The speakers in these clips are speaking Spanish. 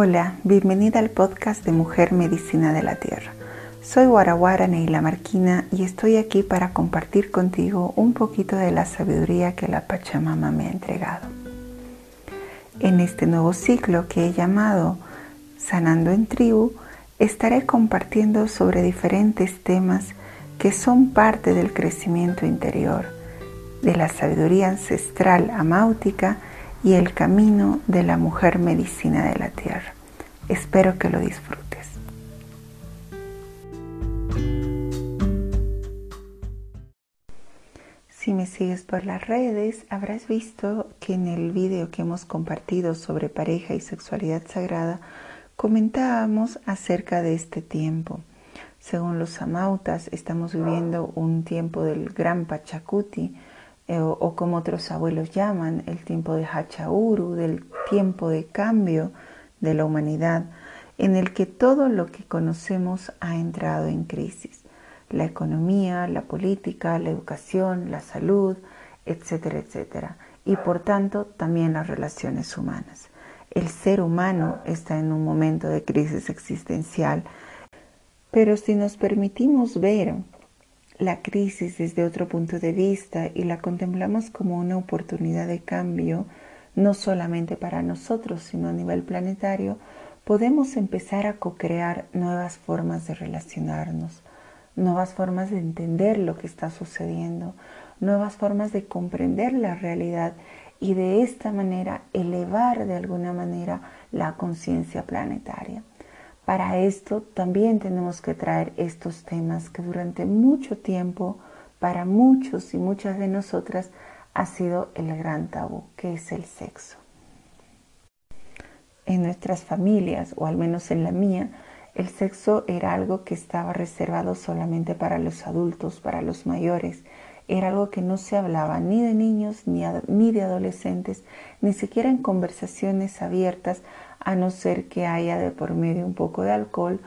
Hola, bienvenida al podcast de Mujer Medicina de la Tierra. Soy Guaraguara Neila Marquina y estoy aquí para compartir contigo un poquito de la sabiduría que la Pachamama me ha entregado. En este nuevo ciclo que he llamado Sanando en Tribu, estaré compartiendo sobre diferentes temas que son parte del crecimiento interior, de la sabiduría ancestral amáutica y el camino de la mujer medicina de la tierra. Espero que lo disfrutes. Si me sigues por las redes, habrás visto que en el video que hemos compartido sobre pareja y sexualidad sagrada, comentábamos acerca de este tiempo. Según los amautas, estamos viviendo un tiempo del gran Pachacuti, eh, o, como otros abuelos llaman, el tiempo de Hachauru, del tiempo de cambio de la humanidad, en el que todo lo que conocemos ha entrado en crisis. La economía, la política, la educación, la salud, etcétera, etcétera. Y por tanto también las relaciones humanas. El ser humano está en un momento de crisis existencial, pero si nos permitimos ver la crisis desde otro punto de vista y la contemplamos como una oportunidad de cambio, no solamente para nosotros, sino a nivel planetario, podemos empezar a co-crear nuevas formas de relacionarnos, nuevas formas de entender lo que está sucediendo, nuevas formas de comprender la realidad y de esta manera elevar de alguna manera la conciencia planetaria. Para esto también tenemos que traer estos temas que durante mucho tiempo para muchos y muchas de nosotras ha sido el gran tabú, que es el sexo. En nuestras familias, o al menos en la mía, el sexo era algo que estaba reservado solamente para los adultos, para los mayores. Era algo que no se hablaba ni de niños ni, ni de adolescentes, ni siquiera en conversaciones abiertas a no ser que haya de por medio un poco de alcohol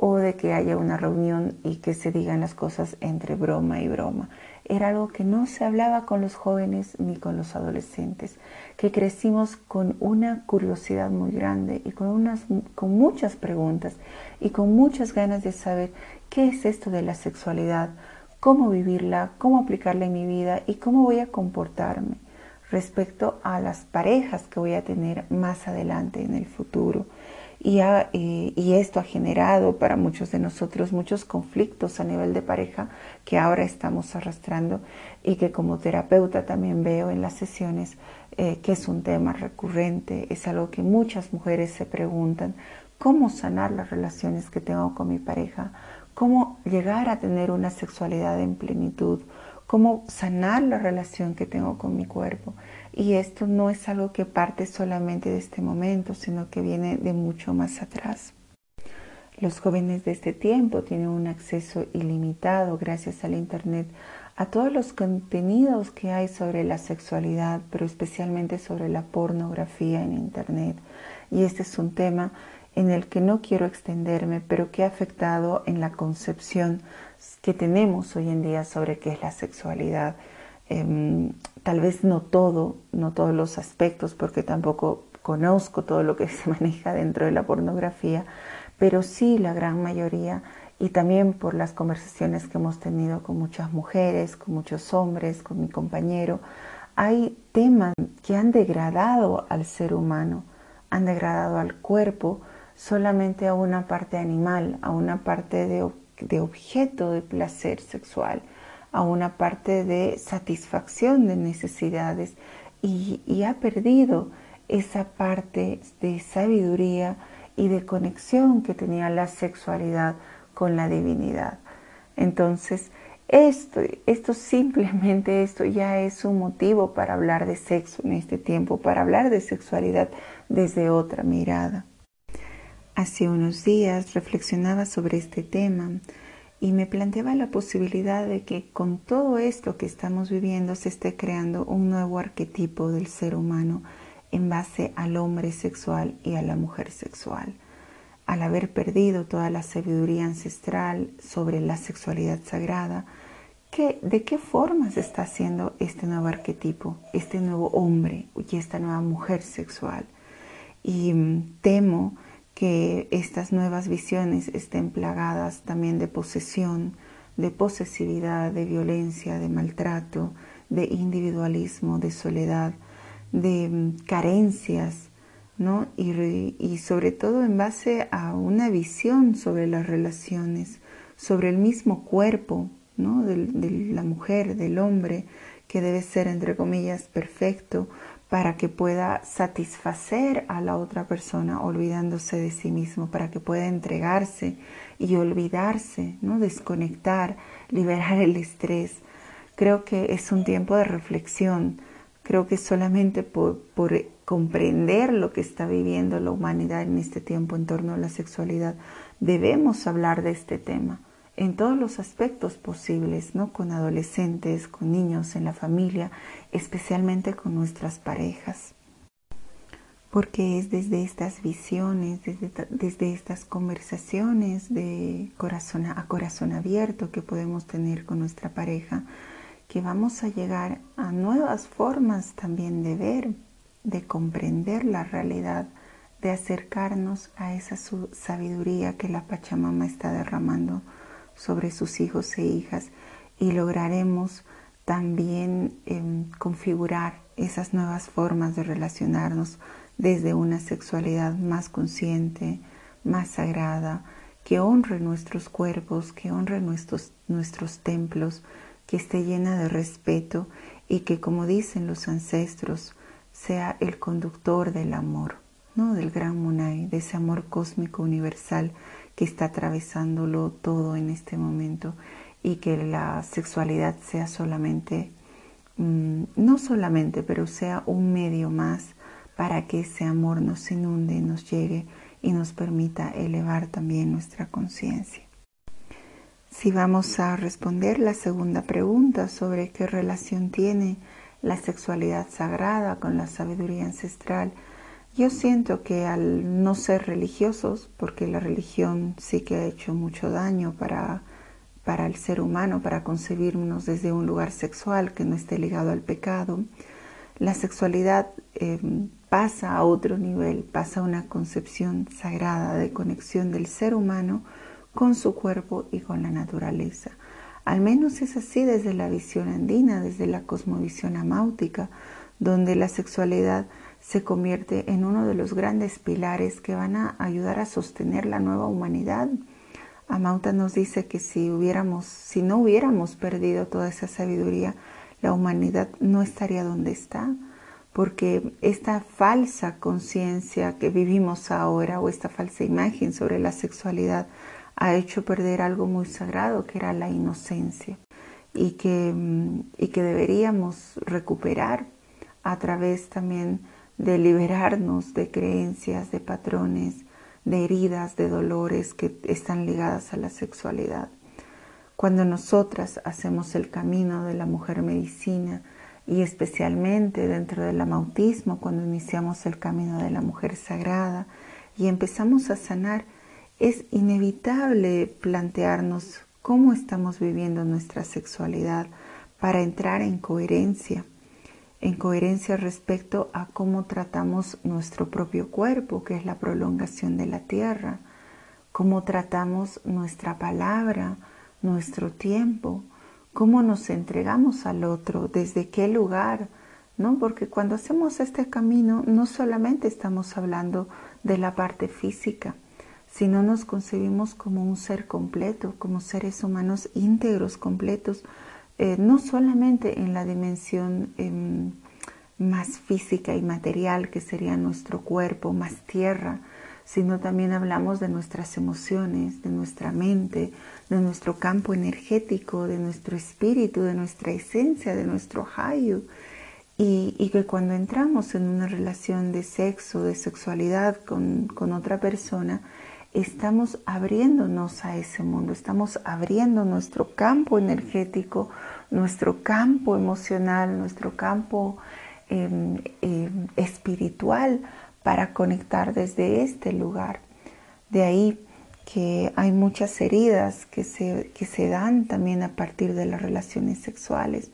o de que haya una reunión y que se digan las cosas entre broma y broma. Era algo que no se hablaba con los jóvenes ni con los adolescentes, que crecimos con una curiosidad muy grande y con, unas, con muchas preguntas y con muchas ganas de saber qué es esto de la sexualidad, cómo vivirla, cómo aplicarla en mi vida y cómo voy a comportarme respecto a las parejas que voy a tener más adelante en el futuro. Y, esto ha generado para muchos de nosotros muchos conflictos a nivel de pareja que ahora estamos arrastrando y que como terapeuta también veo en las sesiones eh, que es un tema recurrente, es algo que muchas mujeres se preguntan, cómo sanar las relaciones que tengo con mi pareja, cómo llegar a tener una sexualidad en plenitud, cómo sanar la relación que tengo con mi cuerpo. Y esto no es algo que parte solamente de este momento, sino que viene de mucho más atrás. Los jóvenes de este tiempo tienen un acceso ilimitado gracias al Internet a todos los contenidos que hay sobre la sexualidad, pero especialmente sobre la pornografía en Internet. Y este es un tema en el que no quiero extenderme, pero que ha afectado en la concepción que tenemos hoy en día sobre qué es la sexualidad. Em, tal vez no todo, no todos los aspectos, porque tampoco conozco todo lo que se maneja dentro de la pornografía, pero sí la gran mayoría y también por las conversaciones que hemos tenido con muchas mujeres, con muchos hombres, con mi compañero, hay temas que han degradado al ser humano, han degradado al cuerpo solamente a una parte animal, a una parte de de objeto de placer sexual a una parte de satisfacción de necesidades y, ha perdido esa parte de sabiduría y de conexión que tenía la sexualidad con la divinidad. Entonces, esto, esto simplemente, esto ya es un motivo para hablar de sexo en este tiempo, para hablar de sexualidad desde otra mirada. Hace unos días reflexionaba sobre este tema y me planteaba la posibilidad de que con todo esto que estamos viviendo se esté creando un nuevo arquetipo del ser humano en base al hombre sexual y a la mujer sexual. Al haber perdido toda la sabiduría ancestral sobre la sexualidad sagrada, ¿de qué forma se está haciendo este nuevo arquetipo, este nuevo hombre y esta nueva mujer sexual? Y mm, temo que estas nuevas visiones estén plagadas también de posesión, de posesividad, de violencia, de maltrato, de individualismo, de soledad, de mm, carencias, ¿no? Y, sobre todo en base a una visión sobre las relaciones, sobre el mismo cuerpo, ¿no? de la mujer, del hombre, que debe ser, entre comillas, perfecto, para que pueda satisfacer a la otra persona olvidándose de sí mismo, para que pueda entregarse y olvidarse, ¿no? desconectar, liberar el estrés. Creo que es un tiempo de reflexión. Creo que solamente por comprender lo que está viviendo la humanidad en este tiempo en torno a la sexualidad, debemos hablar de este tema en todos los aspectos posibles, ¿no? Con adolescentes, con niños, en la familia, especialmente con nuestras parejas. Porque es desde estas visiones, desde, desde estas conversaciones de corazón a corazón abierto que podemos tener con nuestra pareja, que vamos a llegar a nuevas formas también de ver, de comprender la realidad, de acercarnos a esa sabiduría que la Pachamama está derramando sobre sus hijos e hijas y lograremos también em, configurar esas nuevas formas de relacionarnos desde una sexualidad más consciente, más sagrada, que honre nuestros cuerpos, que honre nuestros, nuestros templos, que esté llena de respeto y que, como dicen los ancestros, sea el conductor del amor, ¿no? del gran Munay, de ese amor cósmico universal que está atravesándolo todo en este momento y que la sexualidad sea solamente, mm, no solamente, pero sea un medio más para que ese amor nos inunde, nos llegue y nos permita elevar también nuestra conciencia. Si vamos a responder la segunda pregunta sobre qué relación tiene la sexualidad sagrada con la sabiduría ancestral, yo siento que al no ser religiosos, porque la religión sí que ha hecho mucho daño para, para el ser humano, para concebirnos desde un lugar sexual que no esté ligado al pecado, la sexualidad em, pasa a otro nivel, pasa a una concepción sagrada de conexión del ser humano con su cuerpo y con la naturaleza. Al menos es así desde la visión andina, desde la cosmovisión amáutica, donde la sexualidad se convierte en uno de los grandes pilares que van a ayudar a sostener la nueva humanidad. Amauta nos dice que si hubiéramos, si no hubiéramos perdido toda esa sabiduría, la humanidad no estaría donde está, porque esta falsa conciencia que vivimos ahora o esta falsa imagen sobre la sexualidad ha hecho perder algo muy sagrado que era la inocencia y que, y que deberíamos recuperar a través también de liberarnos de creencias, de patrones, de heridas, de dolores que están ligadas a la sexualidad. Cuando nosotras hacemos el camino de la mujer medicina y especialmente dentro del amautismo, cuando iniciamos el camino de la mujer sagrada y empezamos a sanar, es inevitable plantearnos cómo estamos viviendo nuestra sexualidad para entrar en coherencia en coherencia respecto a cómo tratamos nuestro propio cuerpo, que es la prolongación de la tierra, cómo tratamos nuestra palabra, nuestro tiempo, cómo nos entregamos al otro, desde qué lugar, ¿no? Porque cuando hacemos este camino no solamente estamos hablando de la parte física, sino nos concebimos como un ser completo, como seres humanos íntegros, completos, eh, no solamente en la dimensión em, más física y material que sería nuestro cuerpo, más tierra, sino también hablamos de nuestras emociones, de nuestra mente, de nuestro campo energético, de nuestro espíritu, de nuestra esencia, de nuestro hayu. Y, que cuando entramos en una relación de sexo, de sexualidad con, con otra persona, estamos abriéndonos a ese mundo, estamos abriendo nuestro campo energético, nuestro campo emocional, nuestro campo em, em, espiritual para conectar desde este lugar. De ahí que hay muchas heridas que se, que se dan también a partir de las relaciones sexuales,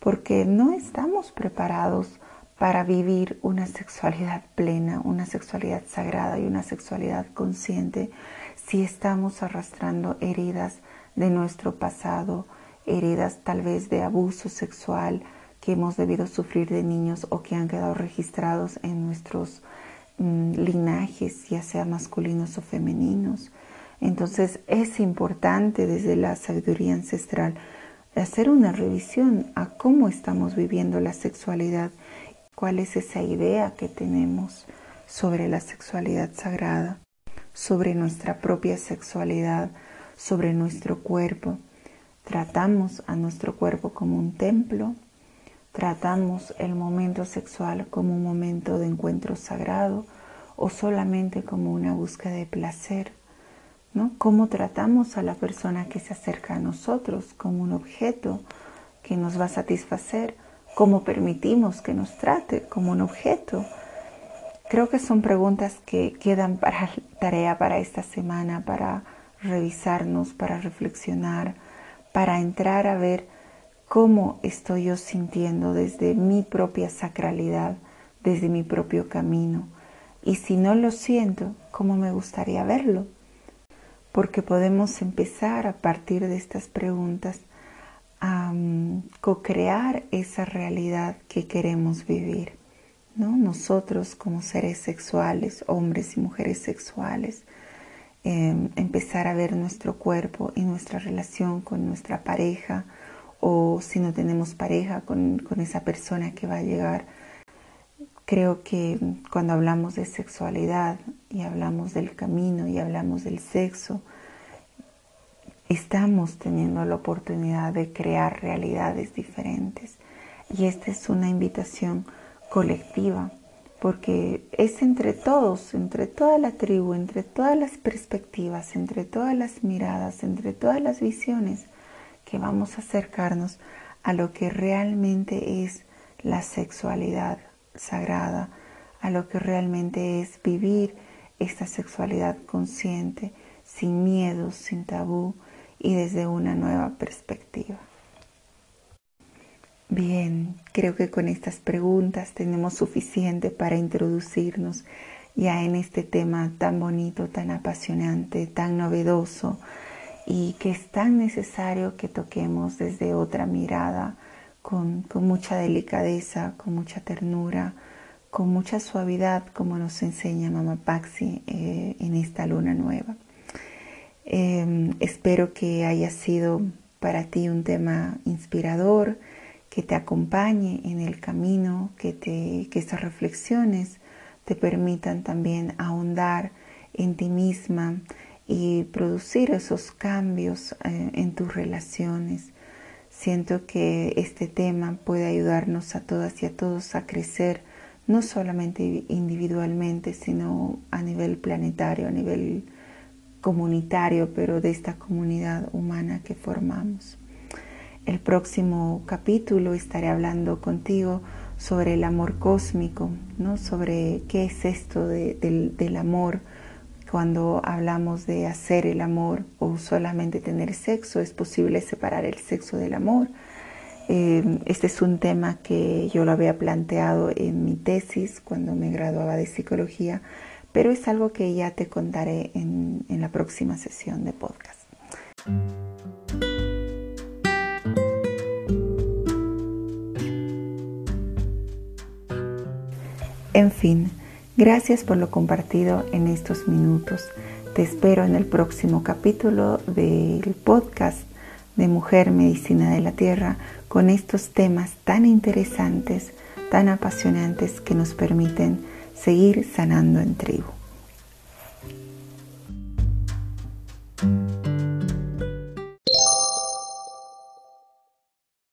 porque no estamos preparados para vivir una sexualidad plena, una sexualidad sagrada y una sexualidad consciente si estamos arrastrando heridas de nuestro pasado, heridas tal vez de abuso sexual que hemos debido sufrir de niños o que han quedado registrados en nuestros mm, linajes, ya sean masculinos o femeninos. Entonces es importante desde la sabiduría ancestral hacer una revisión a cómo estamos viviendo la sexualidad cuál es esa idea que tenemos sobre la sexualidad sagrada, sobre nuestra propia sexualidad, sobre nuestro cuerpo. Tratamos a nuestro cuerpo como un templo, tratamos el momento sexual como un momento de encuentro sagrado o solamente como una búsqueda de placer. ¿no? ¿Cómo tratamos a la persona que se acerca a nosotros como un objeto que nos va a satisfacer? Cómo permitimos que nos trate como un objeto. Creo que son preguntas que quedan para tarea para esta semana, para revisarnos, para reflexionar, para entrar a ver cómo estoy yo sintiendo desde mi propia sacralidad, desde mi propio camino. Y si no lo siento, ¿cómo me gustaría verlo? Porque podemos empezar a partir de estas preguntas a co-crear esa realidad que queremos vivir. ¿no? Nosotros como seres sexuales, hombres y mujeres sexuales, em, empezar a ver nuestro cuerpo y nuestra relación con nuestra pareja o si no tenemos pareja con, con esa persona que va a llegar. Creo que cuando hablamos de sexualidad y hablamos del camino y hablamos del sexo, estamos teniendo la oportunidad de crear realidades diferentes. Y esta es una invitación colectiva, porque es entre todos, entre toda la tribu, entre todas las perspectivas, entre todas las miradas, entre todas las visiones, que vamos a acercarnos a lo que realmente es la sexualidad sagrada, a lo que realmente es vivir esta sexualidad consciente, sin miedos, sin tabú, y desde una nueva perspectiva. Bien, creo que con estas preguntas tenemos suficiente para introducirnos ya en este tema tan bonito, tan apasionante, tan novedoso y que es tan necesario que toquemos desde otra mirada, con, mucha delicadeza, con mucha ternura, con mucha suavidad, como nos enseña Mama Paxi eh, en esta luna nueva. Em, espero que haya sido para ti un tema inspirador, que te acompañe en el camino, que, te, que estas reflexiones te permitan también ahondar en ti misma y producir esos cambios eh, en tus relaciones. Siento que este tema puede ayudarnos a todas y a todos a crecer, no solamente individualmente, sino a nivel planetario, a nivel comunitario, pero de esta comunidad humana que formamos. El próximo capítulo estaré hablando contigo sobre el amor cósmico, ¿no? sobre qué es esto del, amor cuando hablamos de hacer el amor o solamente tener sexo, es posible separar el sexo del amor. Eh, este es un tema que yo lo había planteado en mi tesis cuando me graduaba de psicología pero es algo que ya te contaré en, la próxima sesión de podcast. En fin, gracias por lo compartido en estos minutos. Te espero en el próximo capítulo del podcast de Mujer Medicina de la Tierra con estos temas tan interesantes, tan apasionantes que nos permiten seguir sanando en tribu.